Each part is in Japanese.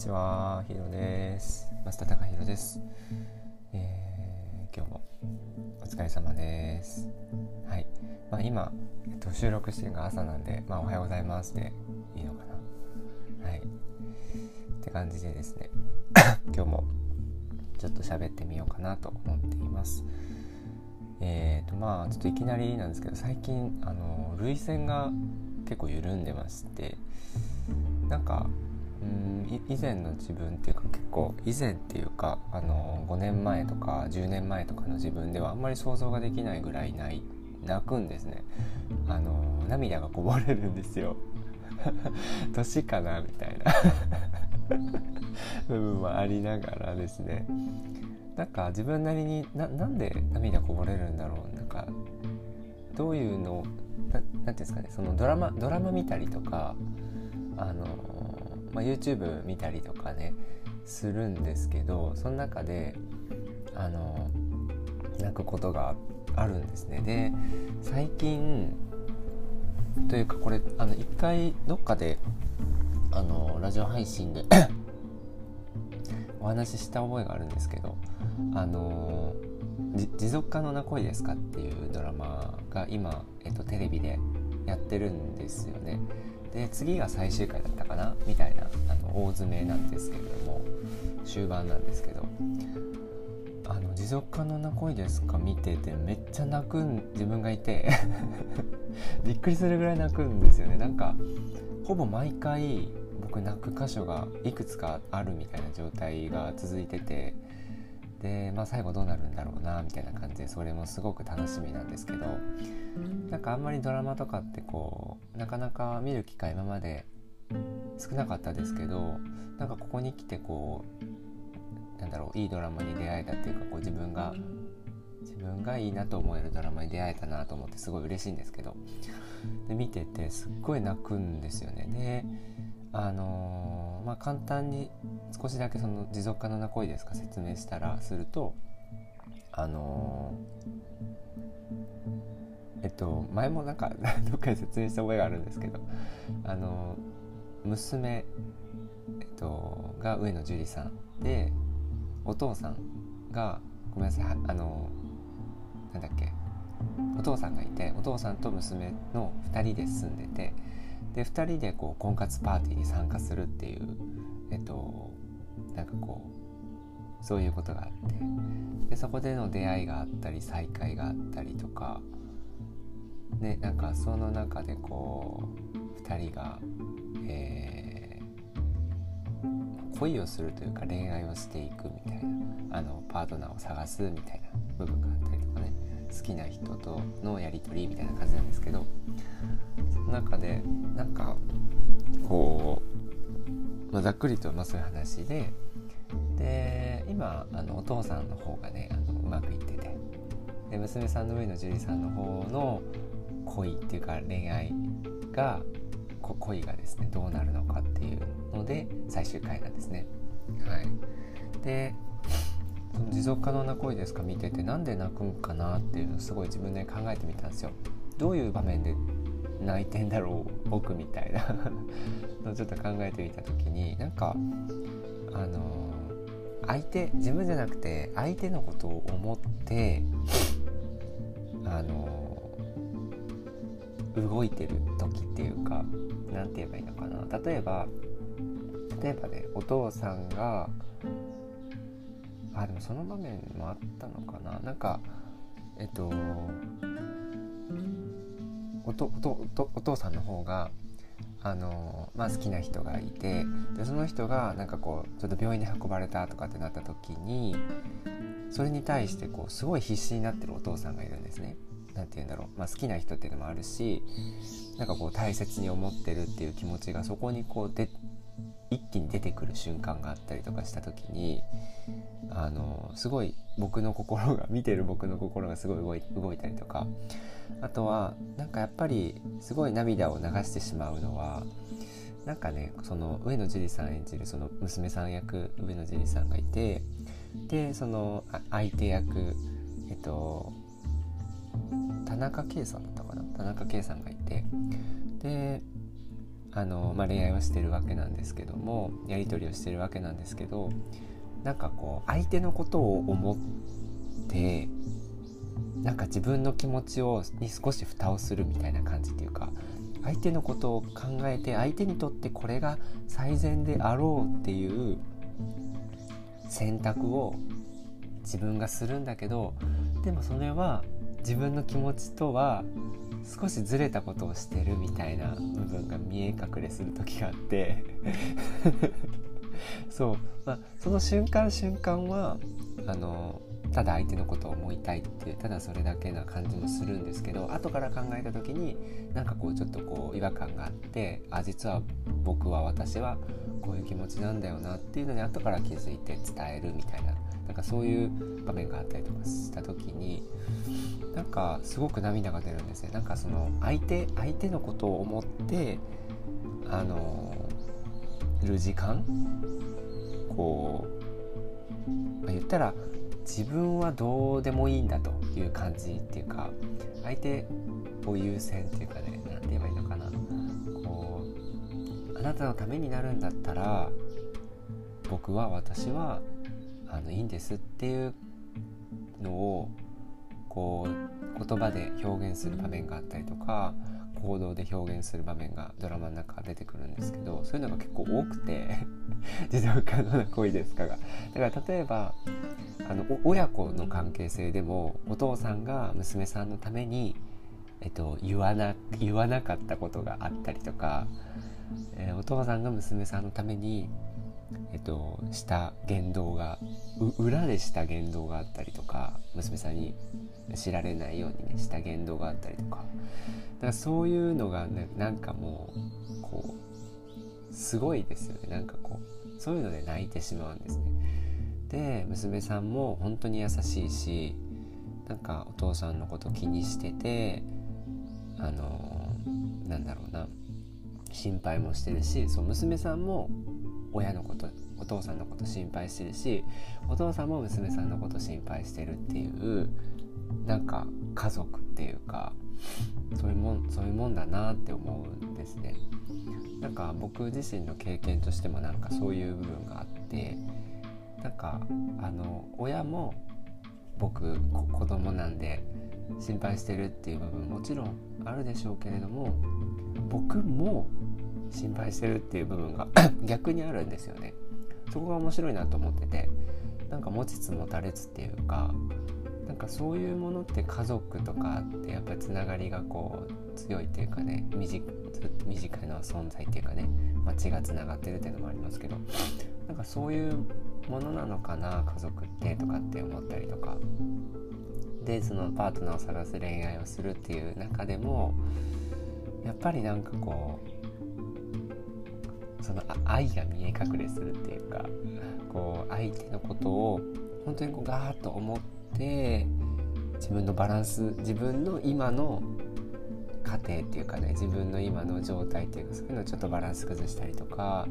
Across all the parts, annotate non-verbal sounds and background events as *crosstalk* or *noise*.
ちは、ひろです。増田隆弘です、えー、今日もお疲れ様です。はい。まあ、今、えっと、収録してるのが朝なんで、まあ、おはようございますでいいのかな。はい。って感じでですね、*coughs* 今日もちょっと喋ってみようかなと思っています。えーとまあちょっといきなりなんですけど最近あの涙腺が結構緩んでましてなんか以前の自分っていうか結構以前っていうかあの5年前とか10年前とかの自分ではあんまり想像ができないぐらいない泣くんですね。あの涙がこぼれるんですよ。*laughs* 年かなみたいな。*laughs* 部分はありながらですね。なんか自分なりにななんで涙こぼれるんだろう？なんかどういうの何て言うんですかね？そのドラマドラマ見たりとかあのまあ、YouTube 見たりとかねするんですけどその中であの泣くことがあるんですねで最近というかこれあの一回どっかであのラジオ配信でお話しした覚えがあるんですけどあの持続可能な恋ですかっていうドラマが今、えっと、テレビでやってるんですよね。で次が最終回だったかな？みたいなあの大詰めなんですけれども終盤なんですけど。あの持続可能な恋ですか？見ててめっちゃ泣くん自分がいて。*laughs* びっくりするぐらい泣くんですよね。なんかほぼ毎回僕泣く箇所がいくつかあるみたいな状態が続いてて。で、まあ、最後どうなるんだろうなみたいな感じでそれもすごく楽しみなんですけどなんかあんまりドラマとかってこうなかなか見る機会今まで少なかったですけどなんかここに来てこうなんだろういいドラマに出会えたっていうかこう自分が自分がいいなと思えるドラマに出会えたなと思ってすごい嬉しいんですけどで見ててすっごい泣くんですよね。であのー、まあ、簡単に少しだけその持続可能な恋ですか説明したらするとあのー、えっと前もなんか *laughs* どっかで説明した覚えがあるんですけどあのー、娘、えっと、が上野樹里さんでお父さんがごめんなさいあのなんだっけお父さんがいてお父さんと娘の2人で住んでてで2人でこう婚活パーティーに参加するっていうえっとなんかこうそういうことがあって。でそこでの出会いがあったり再会があったりとかねなんかその中でこう2人が、えー、恋をするというか恋愛をしていくみたいなあのパートナーを探すみたいな部分があったりとか。好きな人とのやり取りみたいな感じなんですけどその中でなんかこう、まあ、ざっくりとまあそういう話でで今あのお父さんの方がねあのうまくいっててで娘さんの上の樹里さんの方の恋っていうか恋愛が恋がですねどうなるのかっていうので最終回なんですね。はい、でその持続可能な恋ですか？見ててなんで泣くんかなっていうのをすごい自分で考えてみたんですよ。どういう場面で泣いてんだろう僕みたいな。のをちょっと考えてみた時になんかあの相手自分じゃなくて相手のことを思ってあの動いてる時っていうか何て言えばいいのかな。例えば例えばねお父さんがあでもその場面もあったのかななんかえっとおとおお父さんの方があのまあ、好きな人がいてでその人がなんかこうちょっと病院に運ばれたとかってなった時にそれに対してこうすごい必死になってるお父さんがいるんですね。なんて言うんだろう、まあ、好きな人っていうのもあるしなんかこう大切に思ってるっていう気持ちがそこにこうで一気に出てくる瞬間があったりとかした時にあのすごい僕の心が見てる僕の心がすごい動い動いたりとかあとはなんかやっぱりすごい涙を流してしまうのはなんかねその上野樹里さん演じるその娘さん役上野樹里さんがいてでその相手役えっと田中圭さんだったかな？田中圭さんがいてであの、まあ、恋愛をしてるわけなんですけどもやり取りをしてるわけなんですけどなんかこう相手のことを思ってなんか自分の気持ちをに少し蓋をするみたいな感じっていうか相手のことを考えて相手にとってこれが最善であろうっていう選択を自分がするんだけどでもそれは自分の気持ちとは少しずれたことをしてるみたいな部分が見え隠れする時があって。*laughs* そう、まあ、その瞬間瞬間はあのただ相手のことを思いたいっていうただそれだけな感じもするんですけど後から考えた時になんかこうちょっとこう違和感があってあ実は僕は私はこういう気持ちなんだよなっていうのに後から気づいて伝えるみたいななんかそういう場面があったりとかした時になんかすごく涙が出るんですね。なんかその相手相手のことを思ってあのる時間こう、まあ、言ったら自分はどうでもいいんだという感じっていうか相手を優先っていうかね何て言えばいいのかな。こうあなたのためになるんだったら僕は私はあのいいんですっていうのをこう言葉で表現する場面があったりとか行動で表現する場面がドラマの中出てくるんですけどそういうのが結構多くて *laughs* 持続可能な恋ですかが。だから例えばあの親子の関係性でもお父さんが娘さんのために、えっと、言わな言わなかったことがあったりとか、えー、お父さんが娘さんのためにえっと、した言動が裏でした言動があったりとか娘さんに知られないようにねした言動があったりとかだからそういうのがねなんかもうこうすごいですよねなんかこうそういうので泣いてしまうんですね。で娘さんも本当に優しいしなんかお父さんのこと気にしててあのなんだろうな心配もしてるしそう娘さんも親のことお父さんのこと心配してるしお父さんも娘さんのこと心配してるっていうなんか家族っていうかそういうもんそういうもんだなって思うんですね。なんか僕自身の経験としてもなんかそういう部分があってなんかあの親も僕子供なんで心配してるっていう部分もちろんあるでしょうけれども僕も心配してるっていう部分が *coughs* 逆にあるんですよね。そこが面白いなと思っててなんか持ちつ持たれつっていうかなんかそういうものって家族とかってやっぱりつながりがこう強いっていうかね身近身近な存在っていうかね、まあ、血がつながってるっていうのもありますけどなんかそういうものなのかな家族ってとかって思ったりとか。でそのパートナーを探す恋愛をするっていう中でもやっぱりなんかこうその愛が見え隠れするっていうかこう相手のことを本当にこうガーッと思って自分のバランス自分の今の家庭っていうかね自分の今の状態っていうかそういうのをちょっとバランス崩したりとか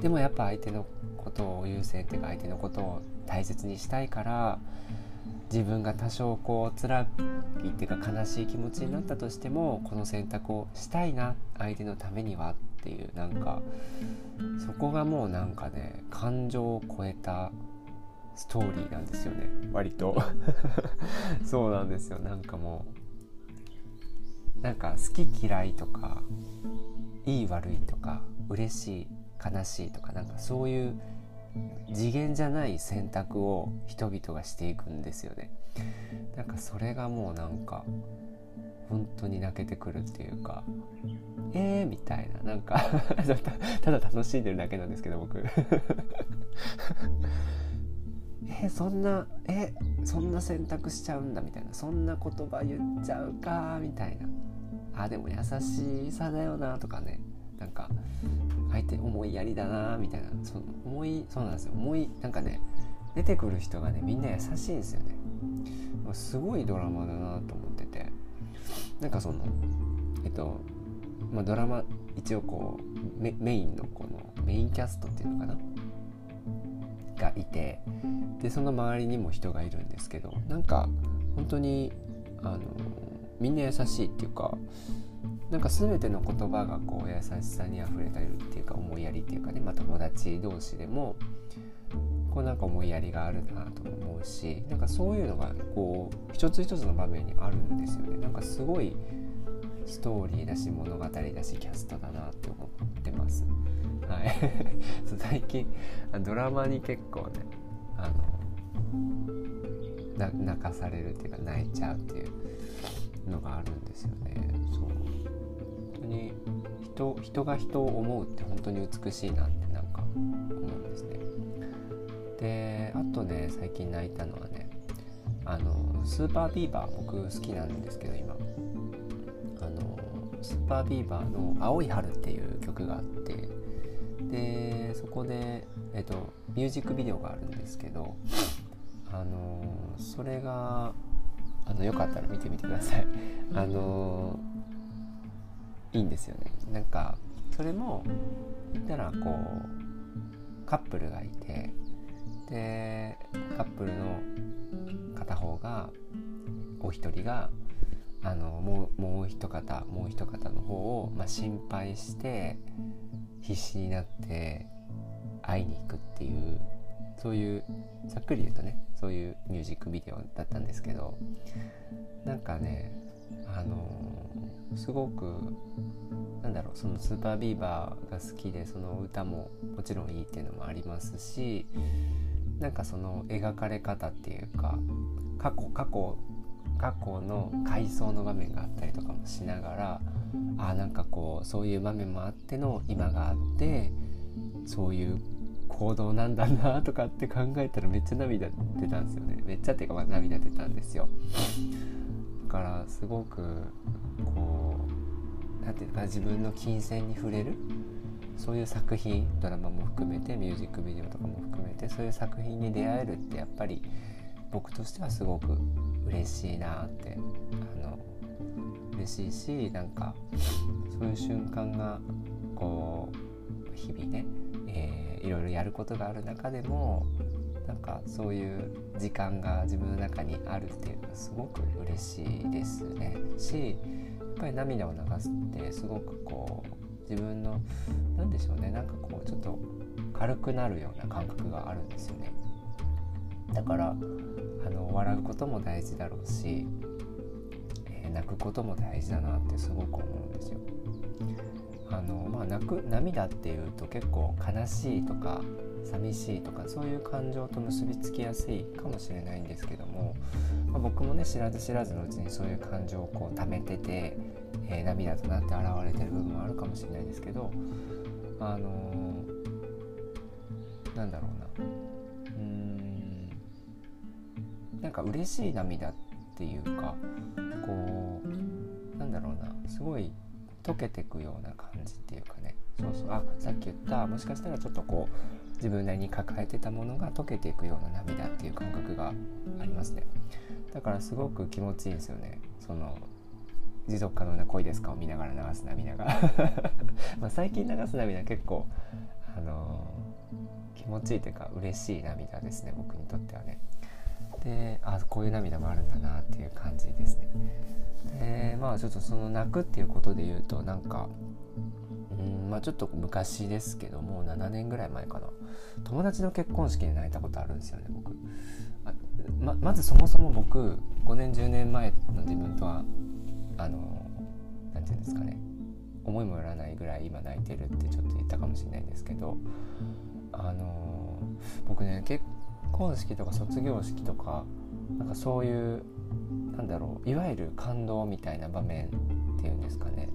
でもやっぱ相手のことを優先っていうか相手のことを大切にしたいから自分が多少こう辛いっていうか悲しい気持ちになったとしてもこの選択をしたいな相手のためにはっていうなんかそこがもうなんかね感情を超えたストーリーなんですよね。割と。*laughs* そうなんですよ。なんかもうなんか好き嫌いとかいい悪いとか嬉しい悲しいとかなんかそういう次元じゃない選択を人々がしていくんですよね。なんかそれがもうなんか本当に泣けてくるっていうかえーみたいななんか *laughs* ただ楽しんでるだけなんですけど僕。*laughs* えそんなえそんな選択しちゃうんだみたいなそんな言葉言っちゃうかみたいな。あでも優しさだよなとかね。なんか相手思いやりだなみたいな。その思いそうなんですよ。思いなんかね出てくる人がねみんな優しいんですよね。すごいドラマだなと思って。なんかそのえっとまあ、ドラマ一応こうメメインのこのメインキャストっていうのかな？がいてでその周りにも人がいるんですけどなんか本当にあのみんな優しいっていうかなんか全ての言葉がこう優しさにあふれたりっていうか思いやりっていうかね、まあ、友達同士でもこうなんか思いやりがあるなと思うしなんかそういうのがこう一つ一つの場面にあるんですよねなんかすごいストーリーだし物語だしキャストだなって思ってます。はい、*laughs* 最近ドラマに結構ねあの泣かされるっていうか泣いちゃうっていうのがあるんですよね。そう本当に人人が人を思うって本当に美しいなってなんか思うんですね。であとね最近泣いたのはねあのスーパービーバー僕好きなんですけど今。あのスーパービーバーの「青い春」っていう曲があってでそこで、えっと、ミュージックビデオがあるんですけどあのそれがあのよかったら見てみてください。あのいいんですよね。なんかそれも言ったらこうカップルがいてでカップルの片方がお一人があのもうもう一方もう一方の方を、まあ、心配して必死になって会いに行くっていうそういうざっくり言うとねそういうミュージックビデオだったんですけどなんかねあのすごくなんだろうそのスーパービーバーが好きでその歌ももちろんいいっていうのもありますしなんかその描かれ方っていうか過去過去過去の回想の場面があったりとかもしながらあなんかこうそういう場面もあっての今があってそういう行動なんだなとかって考えたらめっちゃ涙出たんですよね。めっちゃっていうかま涙出たんですよ。だからすごくこう何ていうか自分の金銭に触れるそういう作品ドラマも含めてミュージックビデオとかも含めてそういう作品に出会えるってやっぱり僕としてはすごく嬉しいなってあの嬉しいしなんかそういう瞬間がこう日々ね、えー、いろいろやることがある中でもなんかそういう時間が自分の中にあるっていうのはすごく嬉しいですね。しやっぱり涙を流すってすごくこう自分の何でしょうねなんかこうちょっと軽くなるような感覚があるんですよねだからあの笑うことも大事だろうしえ泣くことも大事だなってすごく思うんですよ。あのまあ、泣く涙っていうと結構悲しいとか寂しいとかそういう感情と結びつきやすいかもしれないんですけども、僕もね知らず知らずのうちにそういう感情をこう溜めてて、えー、涙となって現れてる部分もあるかもしれないですけどあのー、なんだろうな。うん。なんか嬉しい涙っていうかこうなんだろうな。すごい溶けてくような感じっていうかね。そうそう。あさっき言ったもしかしたらちょっとこう自分なりに抱えてたものが溶けていくような涙っていう感覚がありますね。だからすごく気持ちいいんですよね。その持続可能な恋ですかを見ながら流す涙が。*laughs* ま最近流す涙結構あのー、気持ちいいというか嬉しい涙ですね僕にとってはね。であこういう涙もあるんだなっていう感じですね。でまあちょっとその泣くっていうことで言うとなんかうんまあちょっと昔ですけどもう7年ぐらい前かな。友達の結婚式で泣いたことあるんですよね僕。ままずそもそも僕5年10年前の自分とはあの何て言うんですかね。思いもよらないぐらい今泣いてるってちょっと言ったかもしれないんですけどあの僕ね結婚式とか卒業式とかなんかそういうなんだろういわゆる感動みたいな場面っていうんですかね。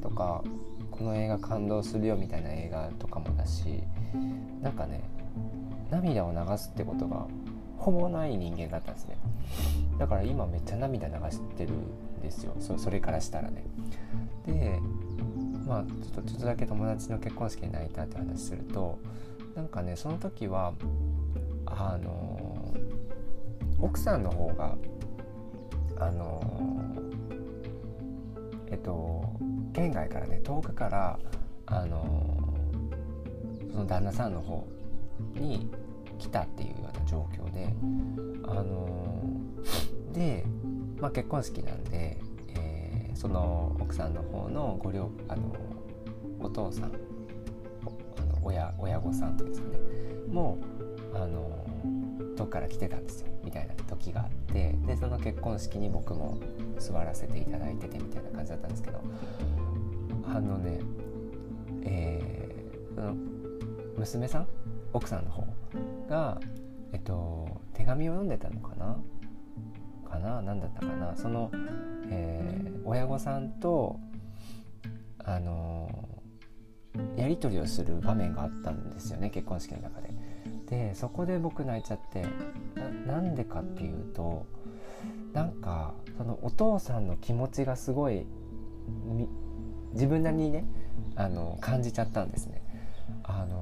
とかこの映画感動するよみたいな映画とかもだしなんかね涙を流すってことがほぼない人間だったんですね。だから今めっちゃ涙流してるんですよ。それからしたらね。でまあちょっとちょっとだけ友達の結婚式で泣いたって話するとなんかねその時はあの奥さんの方があのえっと県外からね遠くからあのその旦那さんの方に来たっていうような状況であので、まあ、結婚式なんで、えその奥さんの方のご両あのお父さんあの親親御さんというですかねもうあのどっから来てたんですよみたいな時があってでその結婚式に僕も座らせていただいててみたいな感じだったんですけどあのねえー、その娘さん奥さんの方がえっと手紙を読んでたのかな？かな？何だったかな？その、えー、親御さんとあのやり取りをする場面があったんですよね結婚式の中で。でそこで僕泣いちゃってなんでかっていうとなんかそのお父さんの気持ちがすごい自分なりにねあの感じちゃったんですね。あの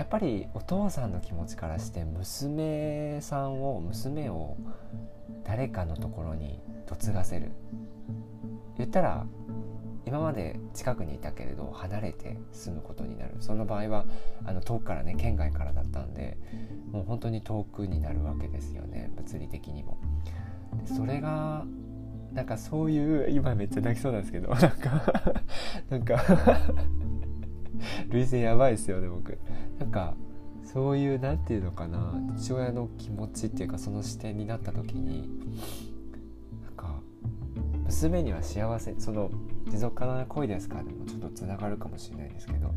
やっぱりお父さんの気持ちからして娘さんを娘を誰かのところに嫁がせる言ったら今まで近くにいたけれど離れて住むことになるその場合はあの遠くからね県外からだったんでもう本当に遠くになるわけですよね物理的にも。それがなんかそういう今めっちゃ泣きそうなんですけどなんかなんか *laughs* 涙腺やばいですよね僕。なんかそういう何て言うのかな父親の気持ちっていうかその視点になった時になんか娘には幸せその持続可能な恋ですかでもちょっとつながるかもしれないですけど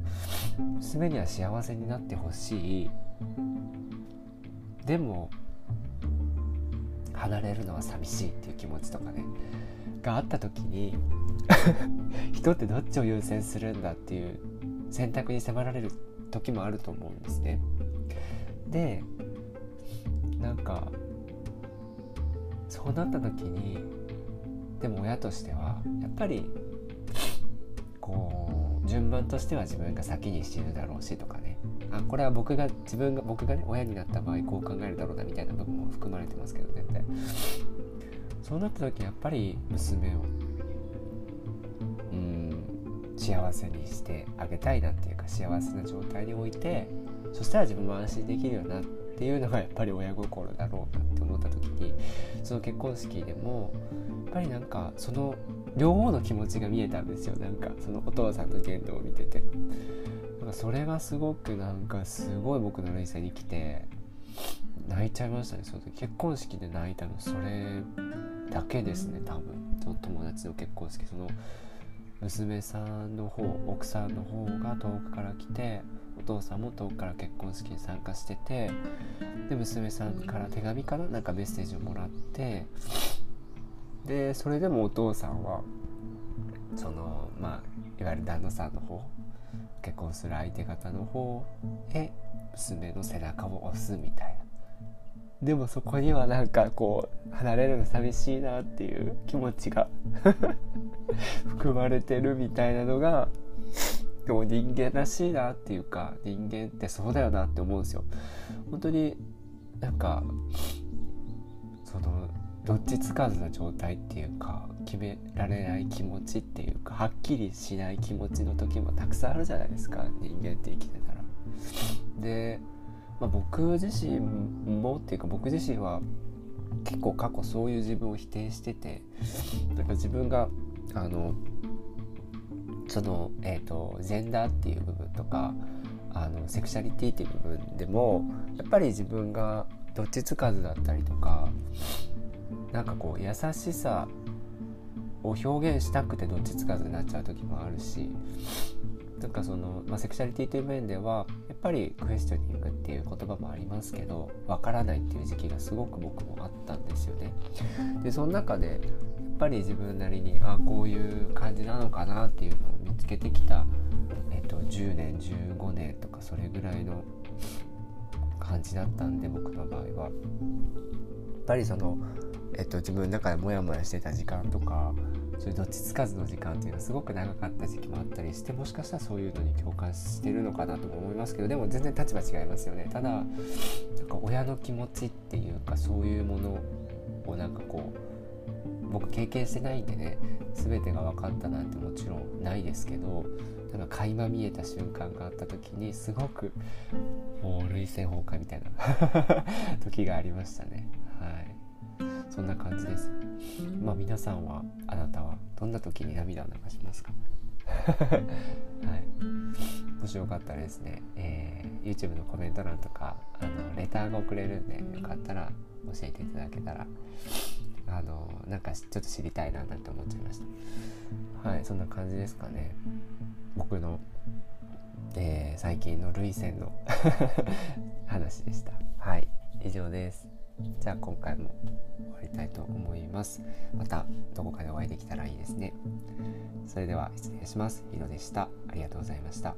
娘には幸せになってほしい。でも離れるのは寂しいっていう気持ちとかねがあった時に *laughs* 人ってどっちを優先するんだっていう選択に迫られる時もあると思うんですね。でなんかそうなった時にでも親としてはやっぱりこう順番としては自分が先に死ぬだろうしとかねあこれは僕が自分が僕がね親になった場合こう考えるだろうなみたいな部分も含まれてますけど全然そうなった時やっぱり娘を幸せにしてあげたいなっていうか幸せな状態に置いてそしたら自分も安心できるよなっていうのがやっぱり親心だろうなって思った時にその結婚式でもやっぱりなんかその両方の気持ちが見えたんですよ。なんかそのお父さんの言動を見てて。なんかそれがすごくなんかすごい僕の類線に来て泣いちゃいましたねその時。結婚式で泣いたのそれだけですね多分。その友達の結婚式その娘さんの方奥さんの方が遠くから来てお父さんも遠くから結婚式に参加しててで娘さんから手紙かななんかメッセージをもらってでそれでもお父さんはそのまあいわゆる旦那さんの方結婚する相手方の方へ娘の背中を押すみたいな。でもそこにはなんかこう離れるの寂しいなっていう気持ちが *laughs* 含まれてるみたいなのがでも人間らしいなっていうか人間ってそうだよなって思うんですよ本当になんかそのどっちつかずな状態っていうか決められない気持ちっていうかはっきりしない気持ちの時もたくさんあるじゃないですか人間って生きてたら。で、まあ、僕自身もっていうか僕自身は結構過去そういう自分を否定しててなんか自分があのその、えーと、ジェンダーっていう部分とかあのセクシャリティっていう部分でもやっぱり自分がどっちつかずだったりとかなんかこう優しさを表現したくてどっちつかずになっちゃう時もあるしなんかその、まあ、セクシャリティという面ではやっぱりクエスチョニングっていう言葉もありますけどわからないっていう時期がすごく僕もあったんですよね。でその中でやっぱり自分なりにあこういう感じなのかなっていうのを見つけてきた、えっと、10年15年とかそれぐらいの感じだったんで僕の場合は。やっぱりそのえっと、自分の中でモヤモヤしてた時間とかそういうどっちつかずの時間っていうのはすごく長かった時期もあったりしてもしかしたらそういうのに共感してるのかなとも思いますけどでも全然立場違いますよねただなんか親の気持ちっていうかそういうものをなんかこう僕経験してないんでね全てが分かったなんてもちろんないですけどなんか垣間見えた瞬間があった時にすごくもう涙腺崩壊みたいな *laughs* 時がありましたねはい。そんな感じです。まあ皆さんはあなたはどんな時に涙を流しますか？*laughs* はい。もしよかったらですね、えー、YouTube のコメント欄とかあのレターが送れるんでよかったら教えていただけたらあのなんかちょっと知りたいななんて思っちゃいました。はいそんな感じですかね。僕の、えー、最近の涙腺の *laughs* 話でした。はい以上です。じゃあ今回も終わりたいと思います。またどこかでお会いできたらいいですね。それでは失礼します。ヒロでした。ありがとうございました。